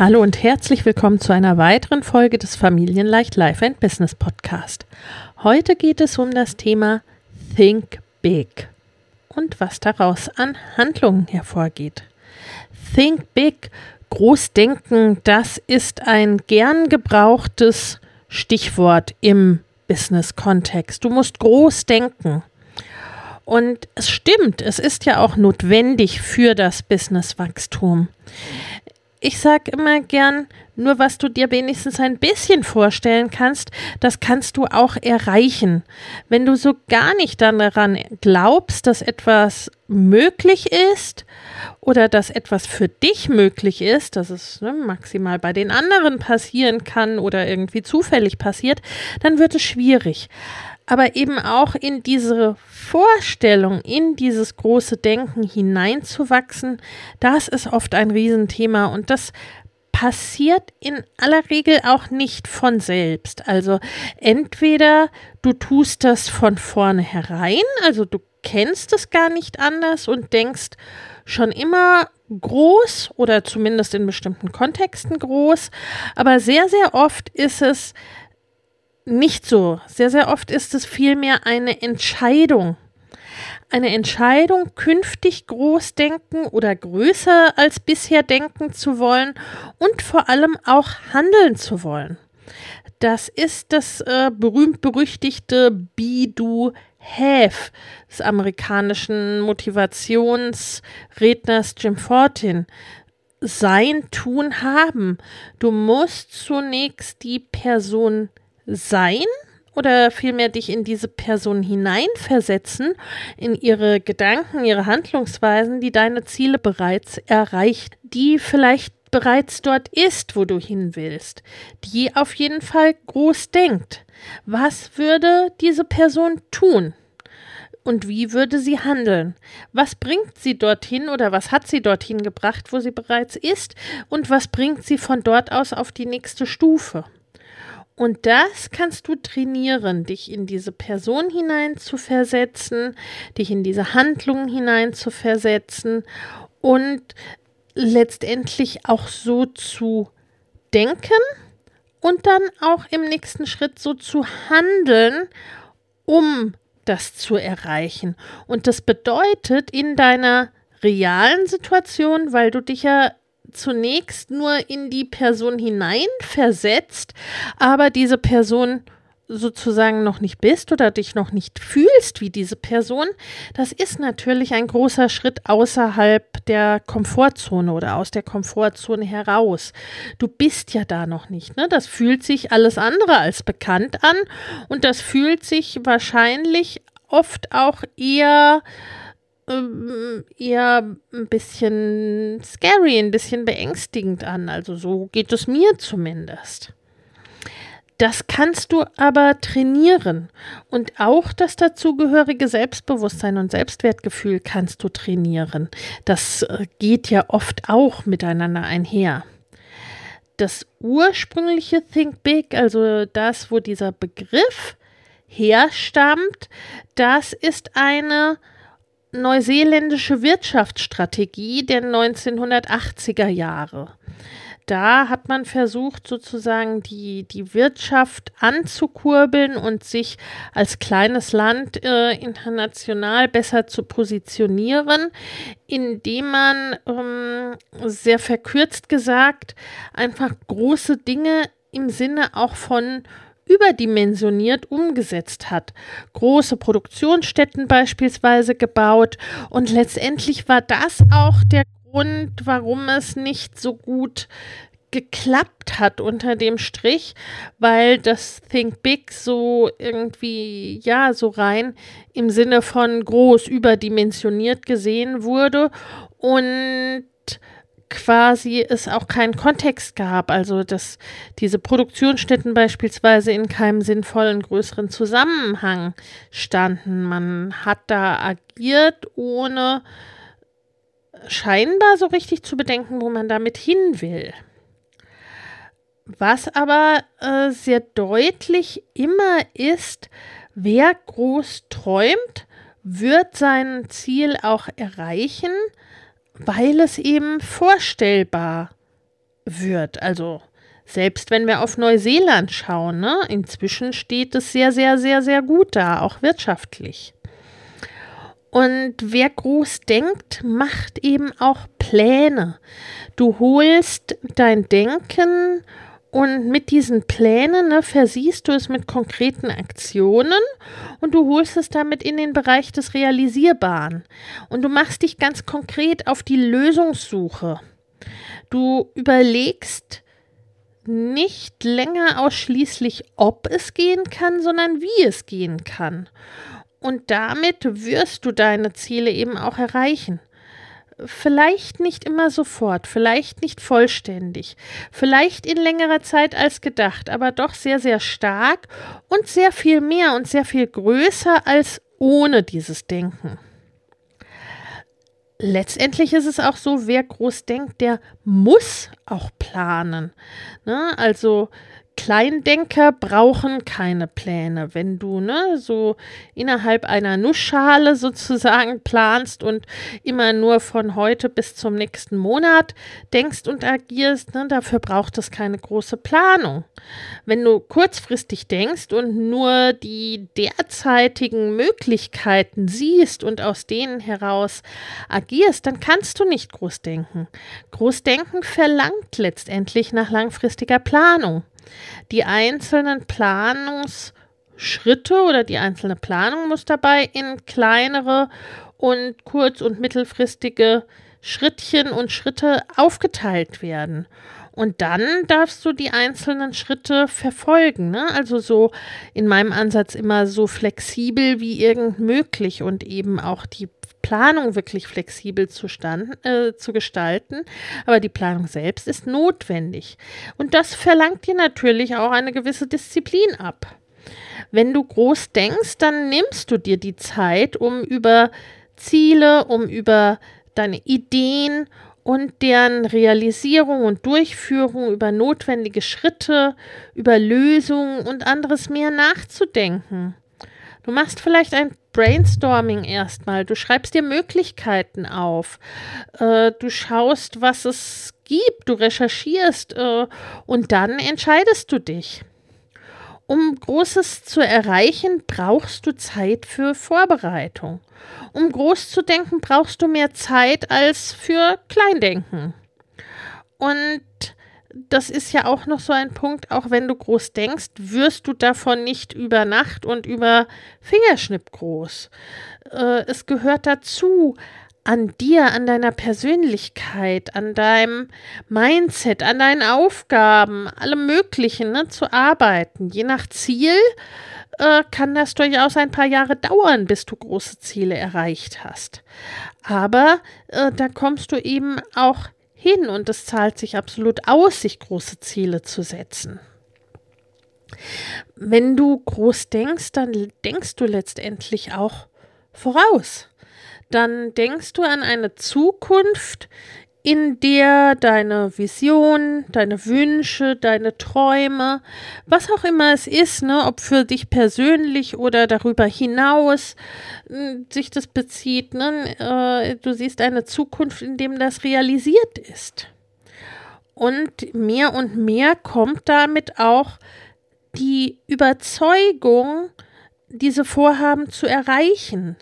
Hallo und herzlich willkommen zu einer weiteren Folge des Familienleicht Life and Business Podcast. Heute geht es um das Thema Think Big und was daraus an Handlungen hervorgeht. Think Big, Großdenken, das ist ein gern gebrauchtes Stichwort im Business-Kontext. Du musst groß denken. Und es stimmt, es ist ja auch notwendig für das Businesswachstum ich sage immer gern, nur was du dir wenigstens ein bisschen vorstellen kannst, das kannst du auch erreichen. Wenn du so gar nicht daran glaubst, dass etwas möglich ist oder dass etwas für dich möglich ist, dass es ne, maximal bei den anderen passieren kann oder irgendwie zufällig passiert, dann wird es schwierig aber eben auch in diese Vorstellung, in dieses große Denken hineinzuwachsen, das ist oft ein Riesenthema und das passiert in aller Regel auch nicht von selbst. Also entweder du tust das von vornherein, also du kennst es gar nicht anders und denkst schon immer groß oder zumindest in bestimmten Kontexten groß, aber sehr, sehr oft ist es nicht so. Sehr, sehr oft ist es vielmehr eine Entscheidung. Eine Entscheidung, künftig groß denken oder größer als bisher denken zu wollen und vor allem auch handeln zu wollen. Das ist das äh, berühmt-berüchtigte Be, Do, Have des amerikanischen Motivationsredners Jim Fortin. Sein, tun, haben. Du musst zunächst die Person sein oder vielmehr dich in diese Person hineinversetzen, in ihre Gedanken, ihre Handlungsweisen, die deine Ziele bereits erreicht, die vielleicht bereits dort ist, wo du hin willst, die auf jeden Fall groß denkt. Was würde diese Person tun? Und wie würde sie handeln? Was bringt sie dorthin oder was hat sie dorthin gebracht, wo sie bereits ist? Und was bringt sie von dort aus auf die nächste Stufe? Und das kannst du trainieren, dich in diese Person hinein zu versetzen, dich in diese Handlungen hinein zu versetzen und letztendlich auch so zu denken und dann auch im nächsten Schritt so zu handeln, um das zu erreichen. Und das bedeutet in deiner realen Situation, weil du dich ja zunächst nur in die Person hineinversetzt, aber diese Person sozusagen noch nicht bist oder dich noch nicht fühlst wie diese Person, das ist natürlich ein großer Schritt außerhalb der Komfortzone oder aus der Komfortzone heraus. Du bist ja da noch nicht. Ne? Das fühlt sich alles andere als bekannt an und das fühlt sich wahrscheinlich oft auch eher ähm, eher ein bisschen scary, ein bisschen beängstigend an. Also so geht es mir zumindest. Das kannst du aber trainieren. Und auch das dazugehörige Selbstbewusstsein und Selbstwertgefühl kannst du trainieren. Das äh, geht ja oft auch miteinander einher. Das ursprüngliche Think Big, also das, wo dieser Begriff herstammt, das ist eine neuseeländische Wirtschaftsstrategie der 1980er Jahre. da hat man versucht, sozusagen die, die Wirtschaft anzukurbeln und sich als kleines Land äh, international besser zu positionieren, indem man ähm, sehr verkürzt gesagt einfach große Dinge im Sinne auch von überdimensioniert umgesetzt hat. Große Produktionsstätten beispielsweise gebaut und letztendlich war das auch der Grund, warum es nicht so gut geklappt hat unter dem Strich, weil das Think Big so irgendwie, ja, so rein im Sinne von groß überdimensioniert gesehen wurde und quasi es auch keinen Kontext gab, also dass diese Produktionsstätten beispielsweise in keinem sinnvollen größeren Zusammenhang standen. Man hat da agiert, ohne scheinbar so richtig zu bedenken, wo man damit hin will. Was aber äh, sehr deutlich immer ist, wer groß träumt, wird sein Ziel auch erreichen, weil es eben vorstellbar wird. Also selbst wenn wir auf Neuseeland schauen, ne, inzwischen steht es sehr, sehr, sehr, sehr gut da, auch wirtschaftlich. Und wer groß denkt, macht eben auch Pläne. Du holst dein Denken und mit diesen Plänen ne, versiehst du es mit konkreten Aktionen und du holst es damit in den Bereich des Realisierbaren. Und du machst dich ganz konkret auf die Lösungssuche. Du überlegst nicht länger ausschließlich, ob es gehen kann, sondern wie es gehen kann. Und damit wirst du deine Ziele eben auch erreichen vielleicht nicht immer sofort, vielleicht nicht vollständig, vielleicht in längerer Zeit als gedacht, aber doch sehr, sehr stark und sehr viel mehr und sehr viel größer als ohne dieses Denken. Letztendlich ist es auch so, wer groß denkt, der muss auch planen. Ne? Also Kleindenker brauchen keine Pläne. Wenn du ne, so innerhalb einer Nussschale sozusagen planst und immer nur von heute bis zum nächsten Monat denkst und agierst, ne, dafür braucht es keine große Planung. Wenn du kurzfristig denkst und nur die derzeitigen Möglichkeiten siehst und aus denen heraus agierst, dann kannst du nicht groß denken. Großdenken verlangt letztendlich nach langfristiger Planung die einzelnen Planungsschritte oder die einzelne Planung muss dabei in kleinere und kurz- und mittelfristige Schrittchen und Schritte aufgeteilt werden. Und dann darfst du die einzelnen Schritte verfolgen. Ne? Also so in meinem Ansatz immer so flexibel wie irgend möglich und eben auch die Planung wirklich flexibel zu, stand, äh, zu gestalten, aber die Planung selbst ist notwendig. Und das verlangt dir natürlich auch eine gewisse Disziplin ab. Wenn du groß denkst, dann nimmst du dir die Zeit, um über Ziele, um über deine Ideen und deren Realisierung und Durchführung, über notwendige Schritte, über Lösungen und anderes mehr nachzudenken. Du machst vielleicht ein Brainstorming erstmal. Du schreibst dir Möglichkeiten auf. Äh, du schaust, was es gibt. Du recherchierst äh, und dann entscheidest du dich. Um Großes zu erreichen, brauchst du Zeit für Vorbereitung. Um groß zu denken, brauchst du mehr Zeit als für Kleindenken. Und das ist ja auch noch so ein Punkt, auch wenn du groß denkst, wirst du davon nicht über Nacht und über Fingerschnipp groß. Äh, es gehört dazu, an dir, an deiner Persönlichkeit, an deinem Mindset, an deinen Aufgaben, allem Möglichen ne, zu arbeiten. Je nach Ziel äh, kann das durchaus ein paar Jahre dauern, bis du große Ziele erreicht hast. Aber äh, da kommst du eben auch hin und es zahlt sich absolut aus, sich große Ziele zu setzen. Wenn du groß denkst, dann denkst du letztendlich auch voraus. Dann denkst du an eine Zukunft, in der deine Vision, deine Wünsche, deine Träume, was auch immer es ist, ne, ob für dich persönlich oder darüber hinaus äh, sich das bezieht, ne, äh, du siehst eine Zukunft, in dem das realisiert ist. Und mehr und mehr kommt damit auch die Überzeugung, diese Vorhaben zu erreichen.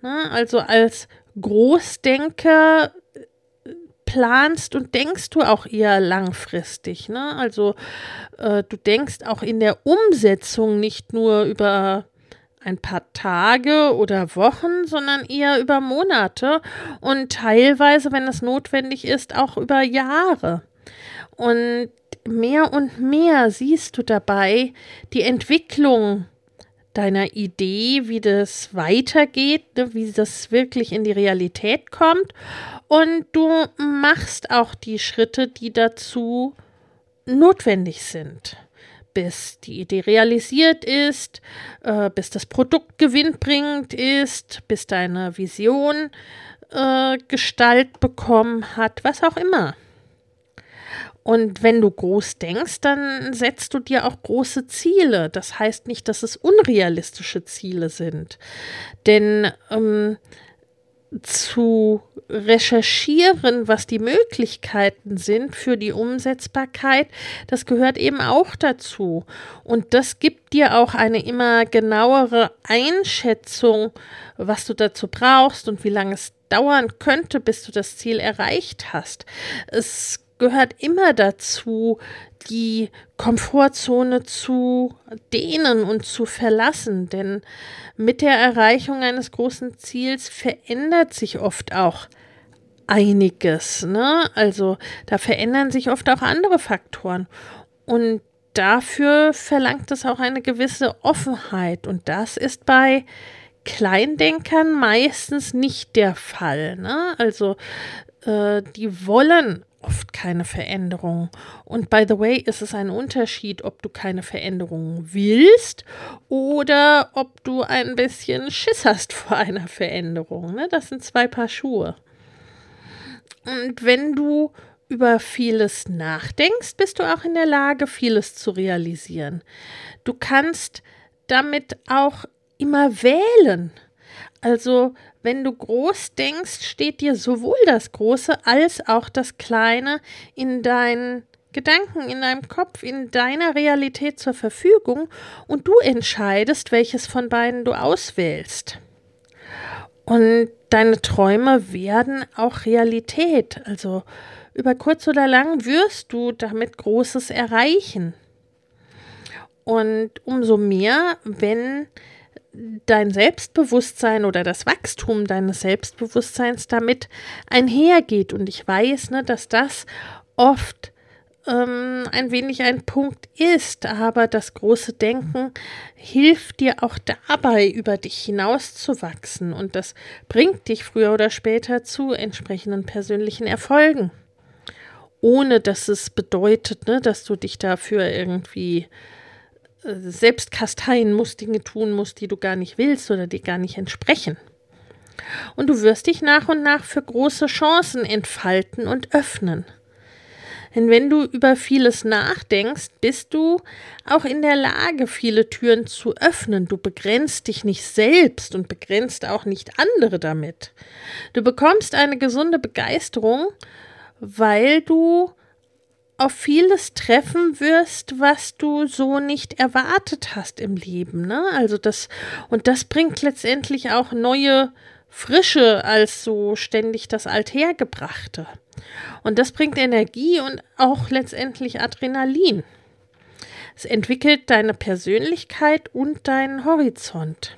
Ne? Also als Großdenker planst und denkst du auch eher langfristig. Ne? Also äh, du denkst auch in der Umsetzung nicht nur über ein paar Tage oder Wochen, sondern eher über Monate und teilweise, wenn es notwendig ist, auch über Jahre. Und mehr und mehr siehst du dabei die Entwicklung deiner Idee, wie das weitergeht, ne, wie das wirklich in die Realität kommt. Und du machst auch die Schritte, die dazu notwendig sind bis die Idee realisiert ist, äh, bis das Produkt gewinnbringend ist, bis deine Vision äh, Gestalt bekommen hat, was auch immer. Und wenn du groß denkst, dann setzt du dir auch große Ziele. Das heißt nicht, dass es unrealistische Ziele sind. Denn ähm, zu recherchieren, was die Möglichkeiten sind für die Umsetzbarkeit, das gehört eben auch dazu. Und das gibt dir auch eine immer genauere Einschätzung, was du dazu brauchst und wie lange es dauern könnte, bis du das Ziel erreicht hast. Es gehört immer dazu, die Komfortzone zu dehnen und zu verlassen, denn mit der Erreichung eines großen Ziels verändert sich oft auch einiges. Ne? Also da verändern sich oft auch andere Faktoren. Und dafür verlangt es auch eine gewisse Offenheit. Und das ist bei Kleindenkern meistens nicht der Fall. Ne? Also äh, die wollen oft keine Veränderung. Und by the way, ist es ein Unterschied, ob du keine Veränderung willst oder ob du ein bisschen Schiss hast vor einer Veränderung. Ne? Das sind zwei Paar Schuhe. Und wenn du über vieles nachdenkst, bist du auch in der Lage, vieles zu realisieren. Du kannst damit auch immer wählen. Also wenn du groß denkst, steht dir sowohl das Große als auch das Kleine in deinen Gedanken, in deinem Kopf, in deiner Realität zur Verfügung und du entscheidest, welches von beiden du auswählst. Und deine Träume werden auch Realität. Also über kurz oder lang wirst du damit Großes erreichen. Und umso mehr, wenn dein Selbstbewusstsein oder das Wachstum deines Selbstbewusstseins damit einhergeht. Und ich weiß, ne, dass das oft ähm, ein wenig ein Punkt ist, aber das große Denken hilft dir auch dabei, über dich hinauszuwachsen. Und das bringt dich früher oder später zu entsprechenden persönlichen Erfolgen. Ohne dass es bedeutet, ne, dass du dich dafür irgendwie selbst kasteien musst, Dinge tun musst, die du gar nicht willst oder die gar nicht entsprechen. Und du wirst dich nach und nach für große Chancen entfalten und öffnen. Denn wenn du über vieles nachdenkst, bist du auch in der Lage, viele Türen zu öffnen. Du begrenzt dich nicht selbst und begrenzt auch nicht andere damit. Du bekommst eine gesunde Begeisterung, weil du auf vieles treffen wirst, was du so nicht erwartet hast im Leben. Ne? Also das, und das bringt letztendlich auch neue Frische als so ständig das Althergebrachte. Und das bringt Energie und auch letztendlich Adrenalin. Es entwickelt deine Persönlichkeit und deinen Horizont.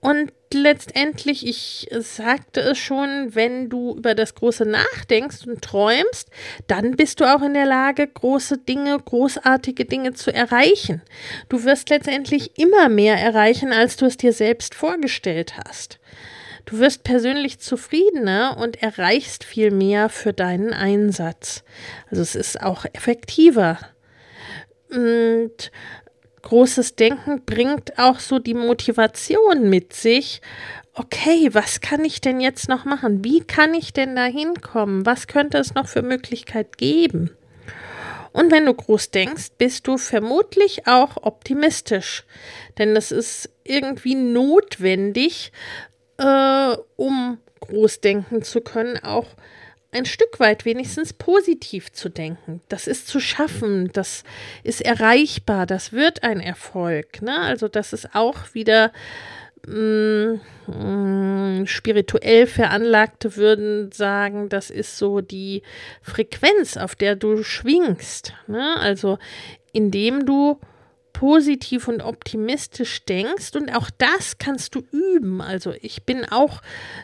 Und letztendlich, ich sagte es schon, wenn du über das Große nachdenkst und träumst, dann bist du auch in der Lage, große Dinge, großartige Dinge zu erreichen. Du wirst letztendlich immer mehr erreichen, als du es dir selbst vorgestellt hast. Du wirst persönlich zufriedener und erreichst viel mehr für deinen Einsatz. Also es ist auch effektiver. Und großes Denken bringt auch so die Motivation mit sich. Okay, was kann ich denn jetzt noch machen? Wie kann ich denn da hinkommen? Was könnte es noch für Möglichkeit geben? Und wenn du groß denkst, bist du vermutlich auch optimistisch. Denn es ist irgendwie notwendig, äh, um groß denken zu können, auch ein Stück weit wenigstens positiv zu denken. Das ist zu schaffen, das ist erreichbar, das wird ein Erfolg. Ne? Also das ist auch wieder mm, mm, spirituell Veranlagte würden sagen, das ist so die Frequenz, auf der du schwingst. Ne? Also indem du positiv und optimistisch denkst und auch das kannst du üben. Also ich bin auch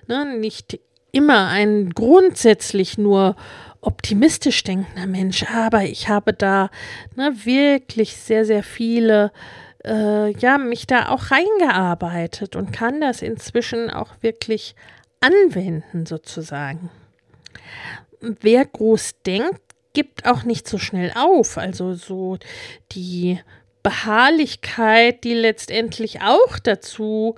ne, nicht immer ein grundsätzlich nur optimistisch denkender Mensch, aber ich habe da ne, wirklich sehr, sehr viele, äh, ja, mich da auch reingearbeitet und kann das inzwischen auch wirklich anwenden, sozusagen. Wer groß denkt, gibt auch nicht so schnell auf. Also so die Beharrlichkeit, die letztendlich auch dazu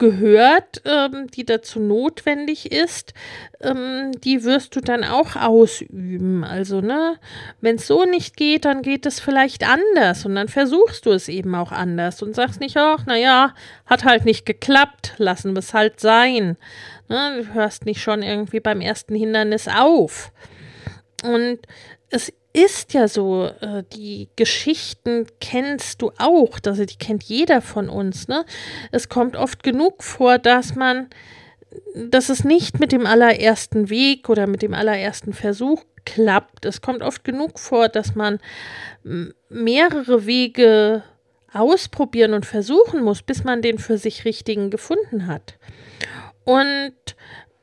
gehört, ähm, die dazu notwendig ist, ähm, die wirst du dann auch ausüben. Also, ne, wenn es so nicht geht, dann geht es vielleicht anders und dann versuchst du es eben auch anders und sagst nicht, ach, naja, hat halt nicht geklappt, lassen wir es halt sein. Ne, du hörst nicht schon irgendwie beim ersten Hindernis auf. Und es ist ja so, äh, die Geschichten kennst du auch, also die kennt jeder von uns, ne? Es kommt oft genug vor, dass man, dass es nicht mit dem allerersten Weg oder mit dem allerersten Versuch klappt. Es kommt oft genug vor, dass man mehrere Wege ausprobieren und versuchen muss, bis man den für sich richtigen gefunden hat. Und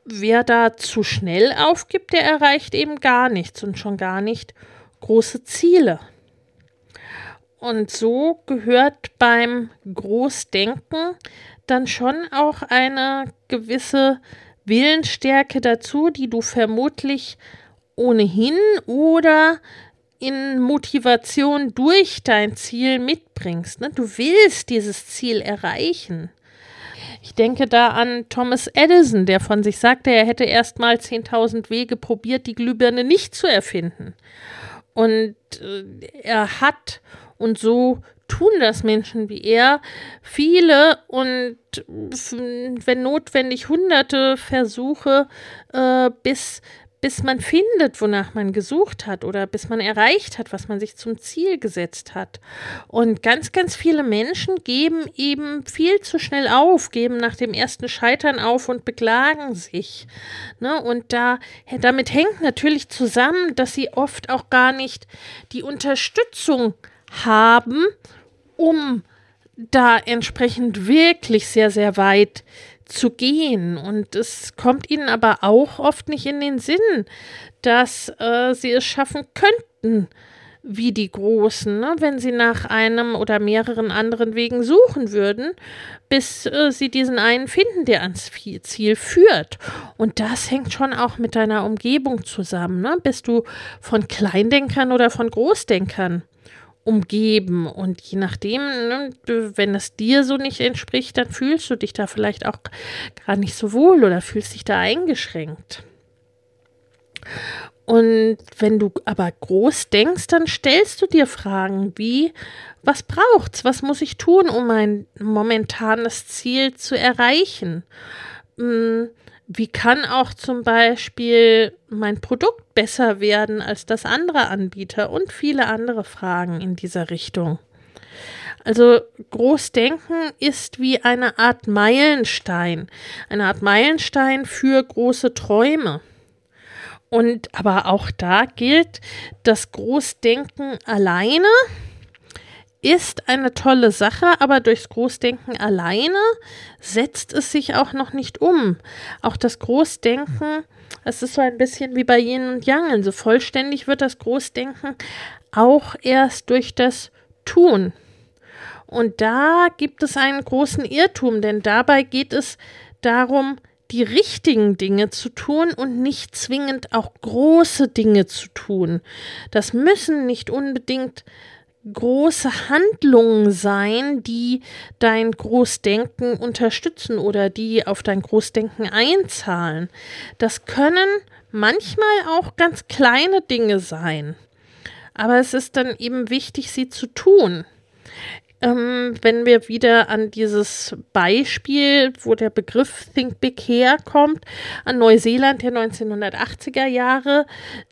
wer da zu schnell aufgibt, der erreicht eben gar nichts und schon gar nicht große Ziele. Und so gehört beim Großdenken dann schon auch eine gewisse Willensstärke dazu, die du vermutlich ohnehin oder in Motivation durch dein Ziel mitbringst. Ne? Du willst dieses Ziel erreichen. Ich denke da an Thomas Edison, der von sich sagte, er hätte erst mal 10.000 Wege probiert, die Glühbirne nicht zu erfinden. Und äh, er hat, und so tun das Menschen wie er, viele und wenn notwendig hunderte Versuche, äh, bis bis man findet, wonach man gesucht hat oder bis man erreicht hat, was man sich zum Ziel gesetzt hat. Und ganz, ganz viele Menschen geben eben viel zu schnell auf, geben nach dem ersten Scheitern auf und beklagen sich. Ne? Und da, damit hängt natürlich zusammen, dass sie oft auch gar nicht die Unterstützung haben, um da entsprechend wirklich sehr, sehr weit zu gehen. Und es kommt ihnen aber auch oft nicht in den Sinn, dass äh, sie es schaffen könnten, wie die Großen, ne? wenn sie nach einem oder mehreren anderen Wegen suchen würden, bis äh, sie diesen einen finden, der ans Ziel führt. Und das hängt schon auch mit deiner Umgebung zusammen. Ne? Bist du von Kleindenkern oder von Großdenkern? Umgeben. Und je nachdem, ne, wenn es dir so nicht entspricht, dann fühlst du dich da vielleicht auch gar nicht so wohl oder fühlst dich da eingeschränkt. Und wenn du aber groß denkst, dann stellst du dir Fragen wie, was braucht's? Was muss ich tun, um mein momentanes Ziel zu erreichen? Hm, wie kann auch zum Beispiel mein Produkt besser werden als das andere Anbieter und viele andere Fragen in dieser Richtung. Also Großdenken ist wie eine Art Meilenstein, eine Art Meilenstein für große Träume. Und aber auch da gilt, das Großdenken alleine ist eine tolle Sache, aber durchs Großdenken alleine setzt es sich auch noch nicht um. Auch das Großdenken, es ist so ein bisschen wie bei Yin und Yang. Also vollständig wird das Großdenken auch erst durch das Tun. Und da gibt es einen großen Irrtum, denn dabei geht es darum, die richtigen Dinge zu tun und nicht zwingend auch große Dinge zu tun. Das müssen nicht unbedingt große Handlungen sein, die dein Großdenken unterstützen oder die auf dein Großdenken einzahlen. Das können manchmal auch ganz kleine Dinge sein. Aber es ist dann eben wichtig, sie zu tun. ähm, wenn wir wieder an dieses Beispiel, wo der Begriff Think Big herkommt, an Neuseeland der 1980er Jahre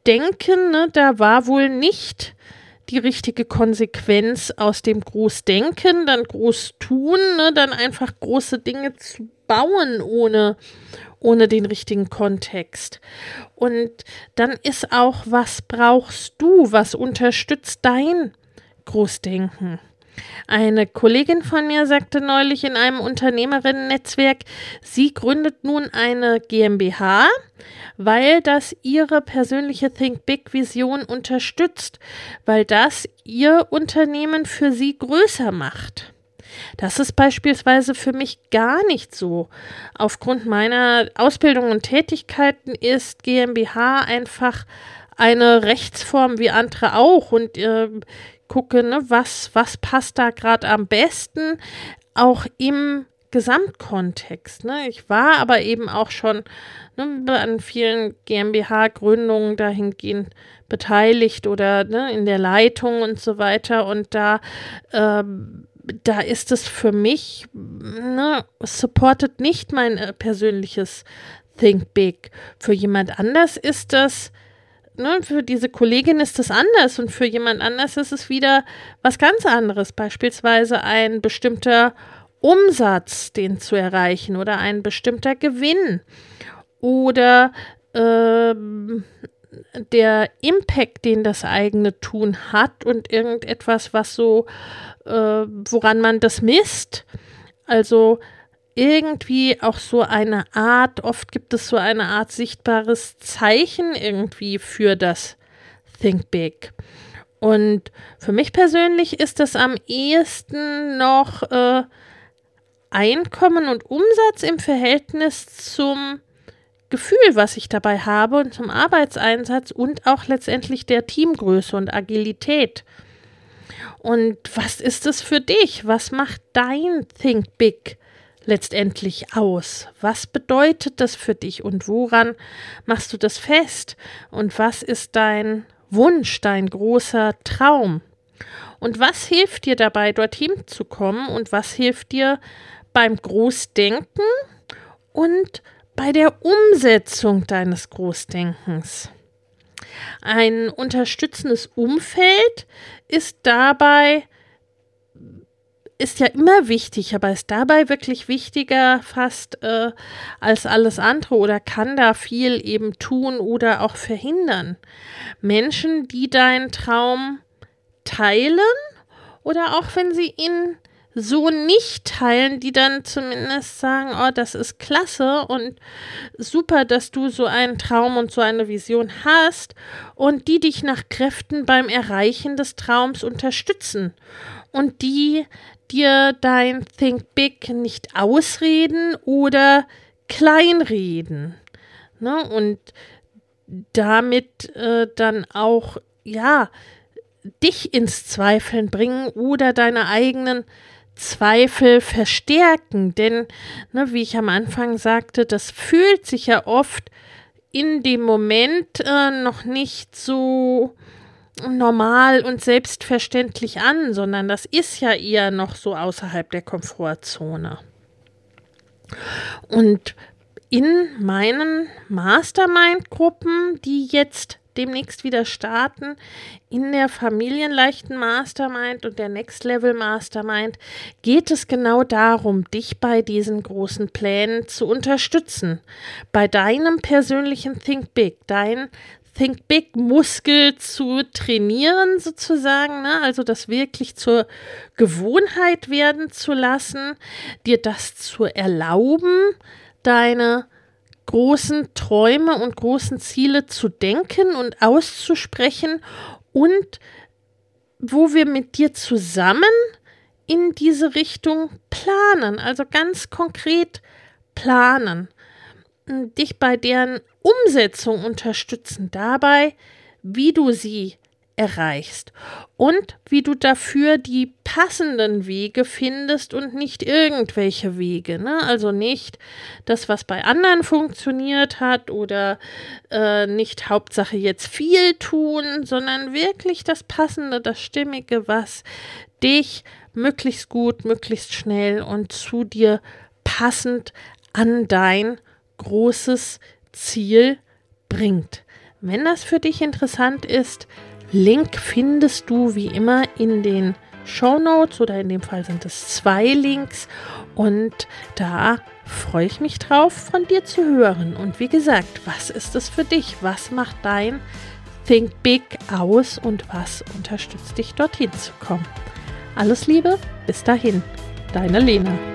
denken, ne, da war wohl nicht die richtige Konsequenz aus dem Großdenken, dann Großtun, ne, dann einfach große Dinge zu bauen ohne, ohne den richtigen Kontext. Und dann ist auch, was brauchst du, was unterstützt dein Großdenken? Eine Kollegin von mir sagte neulich in einem Unternehmerinnen-Netzwerk, sie gründet nun eine GmbH, weil das ihre persönliche Think Big Vision unterstützt, weil das ihr Unternehmen für sie größer macht. Das ist beispielsweise für mich gar nicht so. Aufgrund meiner Ausbildung und Tätigkeiten ist GmbH einfach eine Rechtsform wie andere auch und äh, gucke, ne, was, was passt da gerade am besten, auch im Gesamtkontext. Ne? Ich war aber eben auch schon ne, an vielen GmbH-Gründungen dahingehend beteiligt oder ne, in der Leitung und so weiter. Und da, ähm, da ist es für mich, ne, supportet nicht mein äh, persönliches Think Big. Für jemand anders ist das ne, für diese Kollegin ist das anders und für jemand anders ist es wieder was ganz anderes. Beispielsweise ein bestimmter Umsatz, den zu erreichen oder ein bestimmter Gewinn oder ähm, der Impact, den das eigene Tun hat und irgendetwas, was so, äh, woran man das misst. Also irgendwie auch so eine Art, oft gibt es so eine Art sichtbares Zeichen irgendwie für das Think Big. Und für mich persönlich ist das am ehesten noch äh, Einkommen und Umsatz im Verhältnis zum Gefühl, was ich dabei habe und zum Arbeitseinsatz und auch letztendlich der Teamgröße und Agilität. Und was ist es für dich? Was macht dein Think Big letztendlich aus? Was bedeutet das für dich und woran machst du das fest? Und was ist dein Wunsch, dein großer Traum? Und was hilft dir dabei, dorthin zu kommen? Und was hilft dir beim Großdenken und bei der Umsetzung deines Großdenkens? Ein unterstützendes Umfeld ist dabei ist ja immer wichtig, aber ist dabei wirklich wichtiger fast äh, als alles andere oder kann da viel eben tun oder auch verhindern. Menschen, die deinen Traum teilen oder auch wenn sie ihn so nicht teilen, die dann zumindest sagen, oh, das ist klasse und super, dass du so einen Traum und so eine Vision hast und die dich nach Kräften beim Erreichen des Traums unterstützen und die dir dein Think Big nicht ausreden oder kleinreden. Ne? Und damit äh, dann auch, ja, dich ins Zweifeln bringen oder deine eigenen Zweifel verstärken. Denn, ne, wie ich am Anfang sagte, das fühlt sich ja oft in dem Moment äh, noch nicht so normal und selbstverständlich an, sondern das ist ja eher noch so außerhalb der Komfortzone. Und in meinen Mastermind-Gruppen, die jetzt demnächst wieder starten, in der Familienleichten Mastermind und der Next Level Mastermind, geht es genau darum, dich bei diesen großen Plänen zu unterstützen. Bei deinem persönlichen Think Big, dein Think Big Muskel zu trainieren, sozusagen, ne? also das wirklich zur Gewohnheit werden zu lassen, dir das zu erlauben, deine großen Träume und großen Ziele zu denken und auszusprechen und wo wir mit dir zusammen in diese Richtung planen, also ganz konkret planen dich bei deren Umsetzung unterstützen, dabei, wie du sie erreichst und wie du dafür die passenden Wege findest und nicht irgendwelche Wege. Ne? Also nicht das, was bei anderen funktioniert hat oder äh, nicht Hauptsache jetzt viel tun, sondern wirklich das Passende, das Stimmige, was dich möglichst gut, möglichst schnell und zu dir passend an dein großes Ziel bringt. Wenn das für dich interessant ist, Link findest du wie immer in den Show Notes oder in dem Fall sind es zwei Links und da freue ich mich drauf, von dir zu hören. Und wie gesagt, was ist es für dich? Was macht dein Think Big aus und was unterstützt dich dorthin zu kommen? Alles Liebe, bis dahin, deine Lena.